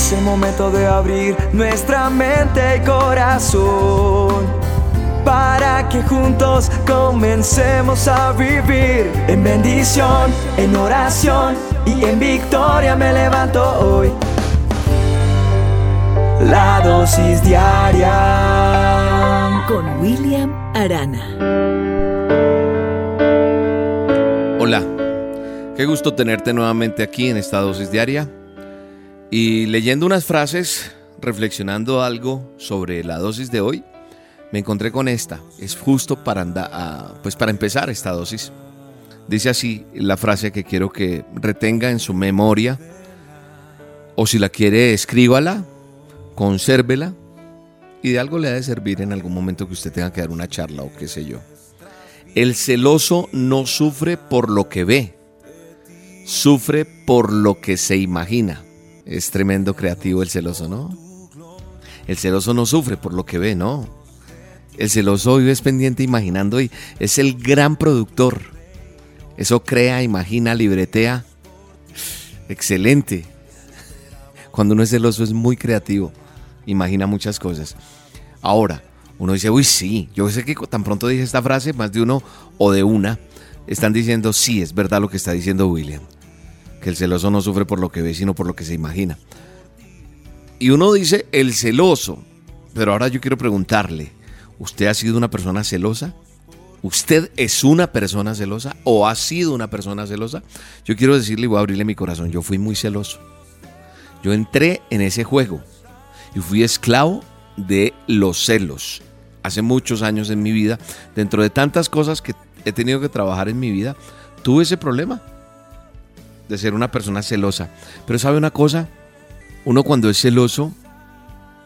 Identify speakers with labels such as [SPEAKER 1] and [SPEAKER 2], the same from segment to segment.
[SPEAKER 1] Es el momento de abrir nuestra mente y corazón para que juntos comencemos a vivir en bendición, en oración y en victoria me levanto hoy. La dosis diaria
[SPEAKER 2] con William Arana.
[SPEAKER 3] Hola, qué gusto tenerte nuevamente aquí en esta dosis diaria y leyendo unas frases, reflexionando algo sobre la dosis de hoy, me encontré con esta. Es justo para, andar, pues para empezar esta dosis. Dice así la frase que quiero que retenga en su memoria, o si la quiere, escríbala, consérvela, y de algo le ha de servir en algún momento que usted tenga que dar una charla o qué sé yo. El celoso no sufre por lo que ve, sufre por lo que se imagina. Es tremendo creativo el celoso, ¿no? El celoso no sufre por lo que ve, ¿no? El celoso vive pendiente imaginando y es el gran productor. Eso crea, imagina, libretea. Excelente. Cuando uno es celoso es muy creativo, imagina muchas cosas. Ahora, uno dice, uy, sí, yo sé que tan pronto dije esta frase, más de uno o de una, están diciendo, sí, es verdad lo que está diciendo William que el celoso no sufre por lo que ve, sino por lo que se imagina. Y uno dice el celoso, pero ahora yo quiero preguntarle, ¿usted ha sido una persona celosa? ¿Usted es una persona celosa o ha sido una persona celosa? Yo quiero decirle y voy a abrirle mi corazón, yo fui muy celoso. Yo entré en ese juego y fui esclavo de los celos. Hace muchos años en mi vida, dentro de tantas cosas que he tenido que trabajar en mi vida, tuve ese problema de ser una persona celosa. Pero sabe una cosa, uno cuando es celoso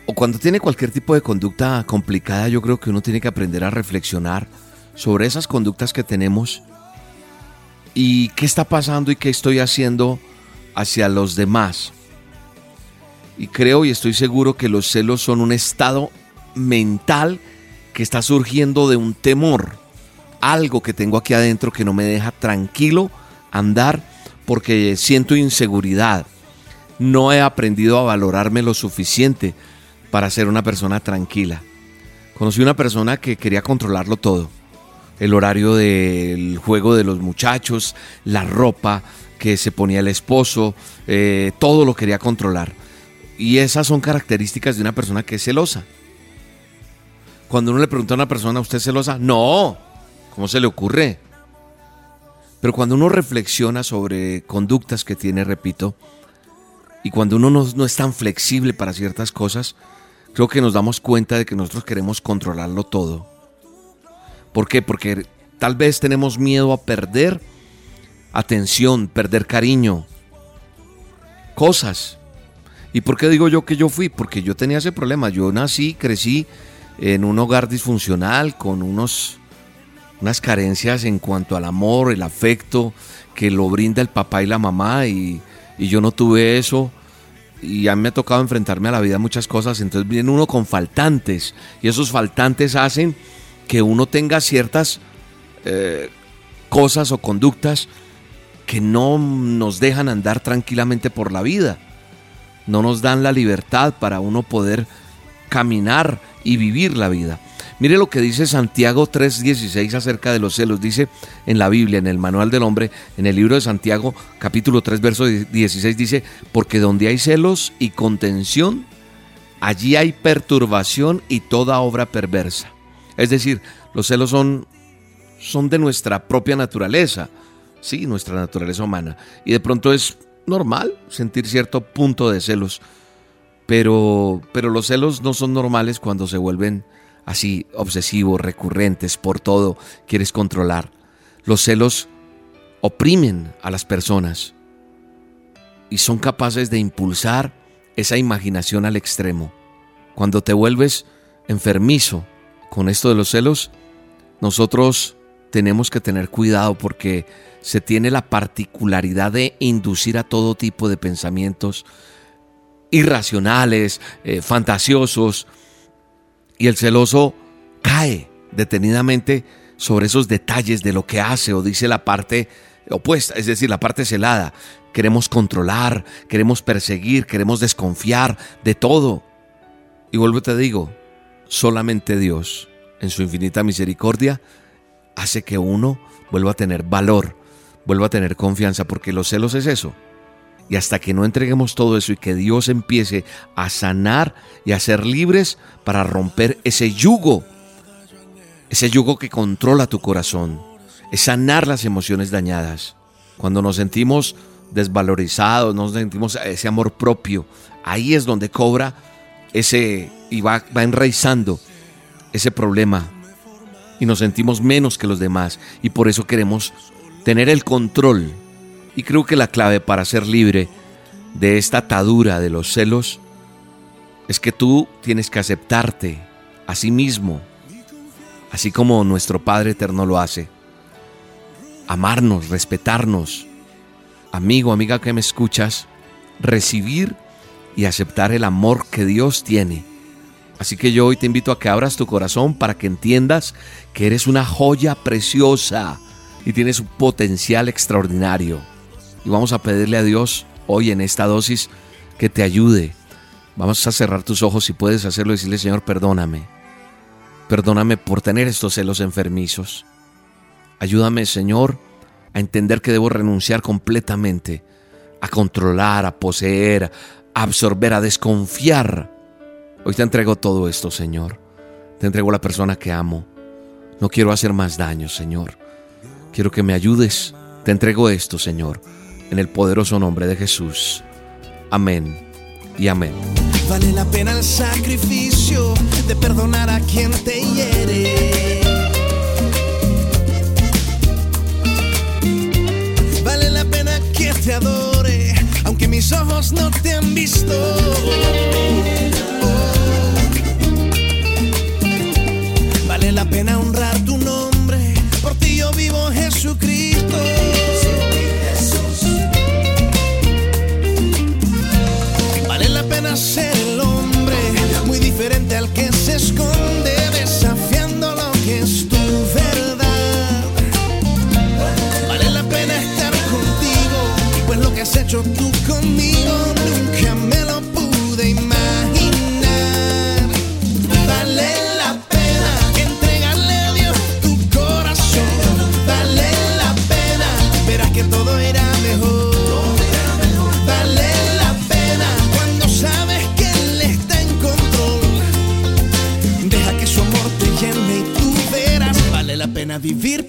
[SPEAKER 3] o cuando tiene cualquier tipo de conducta complicada, yo creo que uno tiene que aprender a reflexionar sobre esas conductas que tenemos y qué está pasando y qué estoy haciendo hacia los demás. Y creo y estoy seguro que los celos son un estado mental que está surgiendo de un temor, algo que tengo aquí adentro que no me deja tranquilo andar porque siento inseguridad. No he aprendido a valorarme lo suficiente para ser una persona tranquila. Conocí una persona que quería controlarlo todo. El horario del juego de los muchachos, la ropa que se ponía el esposo, eh, todo lo quería controlar. Y esas son características de una persona que es celosa. Cuando uno le pregunta a una persona, ¿usted es celosa? No, ¿cómo se le ocurre? Pero cuando uno reflexiona sobre conductas que tiene, repito, y cuando uno no, es tan flexible para ciertas cosas, creo que nos damos cuenta de que nosotros queremos controlarlo todo. ¿Por qué? Porque tal vez tenemos miedo a perder atención, perder cariño, cosas. ¿Y por qué digo yo que yo fui? Porque yo tenía ese problema. Yo nací, crecí en un hogar disfuncional con unos unas carencias en cuanto al amor, el afecto que lo brinda el papá y la mamá y, yo no tuve eso y a mí me ha tocado enfrentarme a la vida muchas cosas, entonces viene uno con faltantes y esos faltantes hacen que uno tenga ciertas eh, cosas o conductas que no nos dejan andar tranquilamente por la vida, no nos dan la libertad para uno poder caminar y vivir la vida. Mire lo que dice Santiago 3:16 acerca de los celos. Dice en la Biblia, en el Manual del Hombre, en el libro de Santiago capítulo 3 verso 16 dice, porque donde hay celos y contención, allí hay perturbación y toda obra perversa. Es decir, los celos son, son de nuestra propia naturaleza, sí, nuestra naturaleza humana. Y de pronto es normal sentir cierto punto de celos, pero, pero los celos no son normales cuando se vuelven así obsesivos, recurrentes, por todo, quieres controlar. Los celos oprimen a las personas y son capaces de impulsar esa imaginación al extremo. Cuando te vuelves enfermizo con esto de los celos, nosotros tenemos que tener cuidado porque se tiene la particularidad de inducir a todo tipo de pensamientos irracionales, eh, fantasiosos, y el celoso cae detenidamente sobre esos detalles de lo que hace o dice la parte opuesta, es decir, la parte celada. queremos controlar, queremos perseguir, queremos desconfiar de todo. Y vuelvo te digo, solamente Dios, en su infinita misericordia, hace que uno vuelva a tener valor, vuelva a tener confianza, porque los celos es eso. Y hasta que no entreguemos todo eso y que Dios empiece a sanar y a ser libres para romper ese yugo, ese yugo que controla tu corazón, es sanar las emociones dañadas. Cuando nos sentimos desvalorizados, nos sentimos ese amor propio, ahí es donde cobra ese y va, va enraizando ese problema y nos sentimos menos que los demás y por eso queremos tener el control. Y creo que la clave para ser libre de esta atadura de los celos es que tú tienes que aceptarte a sí mismo, así como nuestro Padre Eterno lo hace. Amarnos, respetarnos. Amigo, amiga que me escuchas, recibir y aceptar el amor que Dios tiene. Así que yo hoy te invito a que abras tu corazón para que entiendas que eres una joya preciosa y tienes un potencial extraordinario. Y vamos a pedirle a Dios hoy en esta dosis que te ayude. Vamos a cerrar tus ojos si puedes hacerlo y decirle, Señor, perdóname. Perdóname por tener estos celos enfermizos. Ayúdame, Señor, a entender que debo renunciar completamente a controlar, a poseer, a absorber, a desconfiar. Hoy te entrego todo esto, Señor. Te entrego la persona que amo. No quiero hacer más daño, Señor. Quiero que me ayudes. Te entrego esto, Señor, en el poderoso nombre de Jesús. Amén y amén.
[SPEAKER 4] Vale la pena el sacrificio de perdonar a quien te hiere. Vale la pena que te adore, aunque mis ojos no te han visto.